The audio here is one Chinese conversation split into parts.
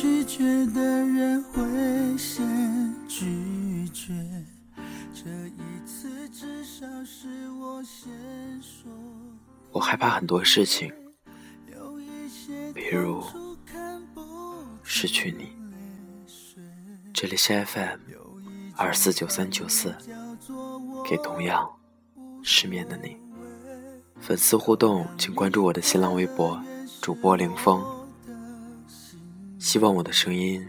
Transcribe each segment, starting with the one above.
拒绝的人会先拒绝。这一次至少是我先说。我害怕很多事情，比如失去你。这里是 FM 二四九三九四，给同样失眠的你。粉丝互动，请关注我的新浪微博主播凌风。希望我的声音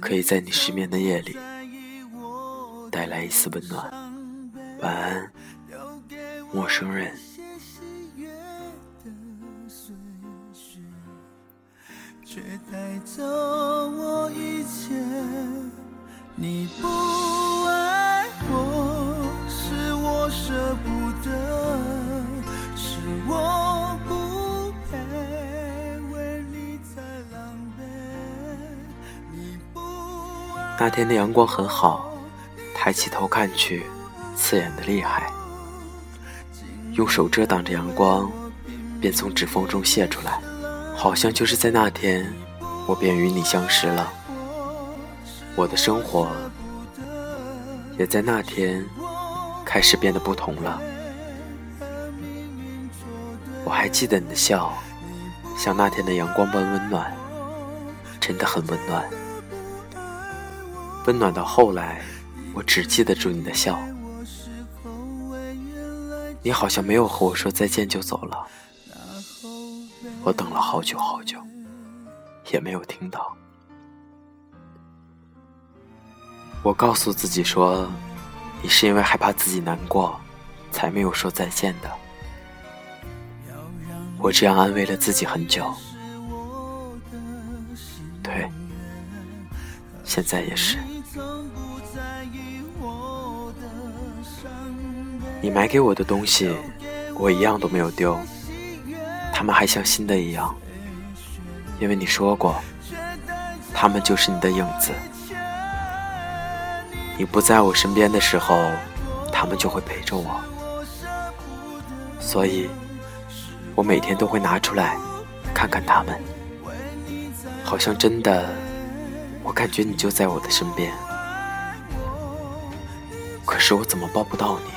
可以在你失眠的夜里带来一丝温暖。晚安，陌生人。却带走我一切。你不那天的阳光很好，抬起头看去，刺眼的厉害。用手遮挡着阳光，便从指缝中泄出来。好像就是在那天，我便与你相识了。我的生活也在那天开始变得不同了。我还记得你的笑，像那天的阳光般温暖，真的很温暖。温暖到后来，我只记得住你的笑。你好像没有和我说再见就走了。我等了好久好久，也没有听到。我告诉自己说，你是因为害怕自己难过，才没有说再见的。我这样安慰了自己很久。对，现在也是。你买给我的东西，我一样都没有丢。他们还像新的一样，因为你说过，他们就是你的影子。你不在我身边的时候，他们就会陪着我，所以，我每天都会拿出来看看他们，好像真的，我感觉你就在我的身边，是我怎么抱不到你？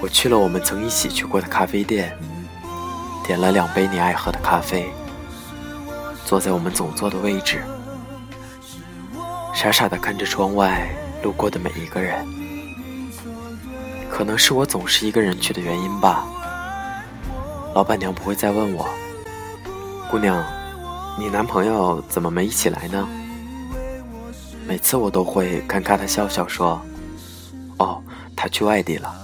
我去了我们曾一起去过的咖啡店，点了两杯你爱喝的咖啡，坐在我们总坐的位置，傻傻的看着窗外路过的每一个人。可能是我总是一个人去的原因吧。老板娘不会再问我：“姑娘，你男朋友怎么没一起来呢？”每次我都会尴尬的笑笑说：“哦，他去外地了。”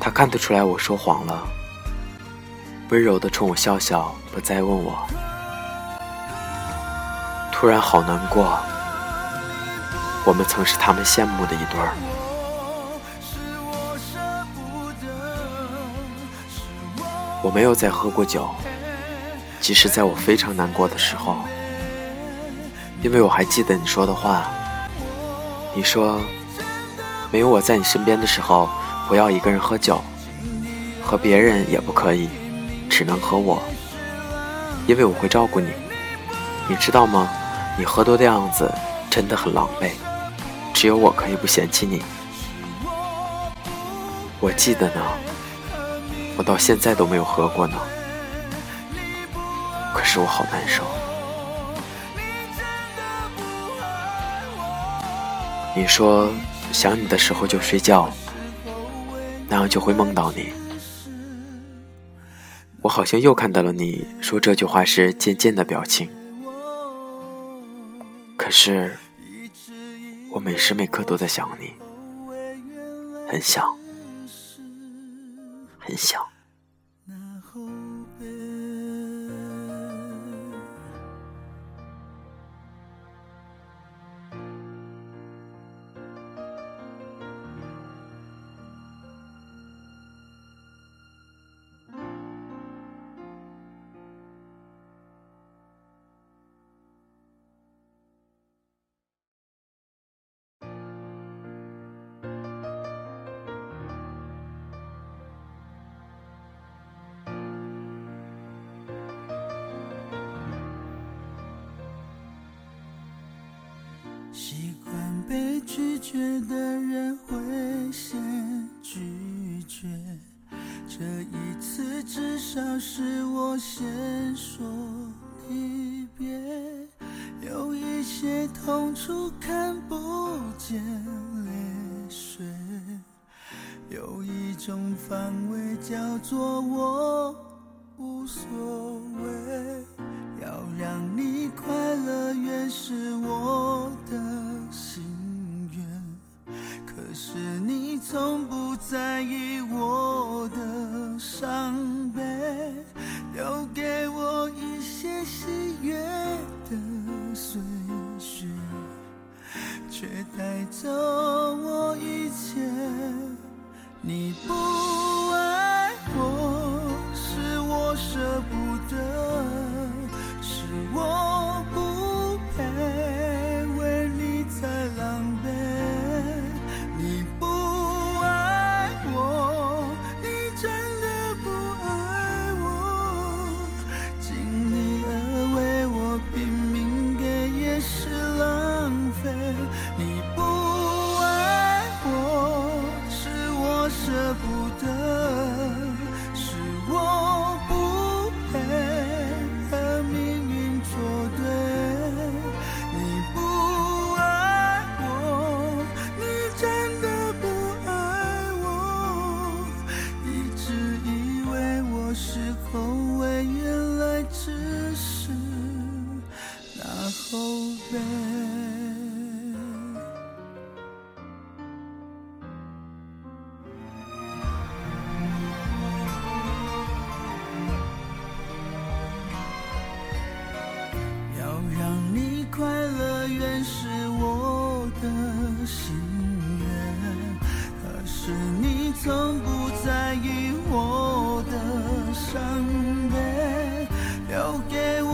他看得出来我说谎了，温柔的冲我笑笑，不再问我。突然好难过，我们曾是他们羡慕的一对儿。我没有再喝过酒，即使在我非常难过的时候，因为我还记得你说的话。你说，没有我在你身边的时候。不要一个人喝酒，和别人也不可以，只能和我，因为我会照顾你。你知道吗？你喝多的样子真的很狼狈，只有我可以不嫌弃你。我记得呢，我到现在都没有喝过呢，可是我好难受。你说想你的时候就睡觉。那样就会梦到你。我好像又看到了你说这句话时渐渐的表情。可是，我每时每刻都在想你，很想，很想。被拒绝的人会先拒绝这一次至少是我先说离别有一些痛处看不见泪水有一种防卫叫做我我的心愿可是你从不在意我的伤悲留给我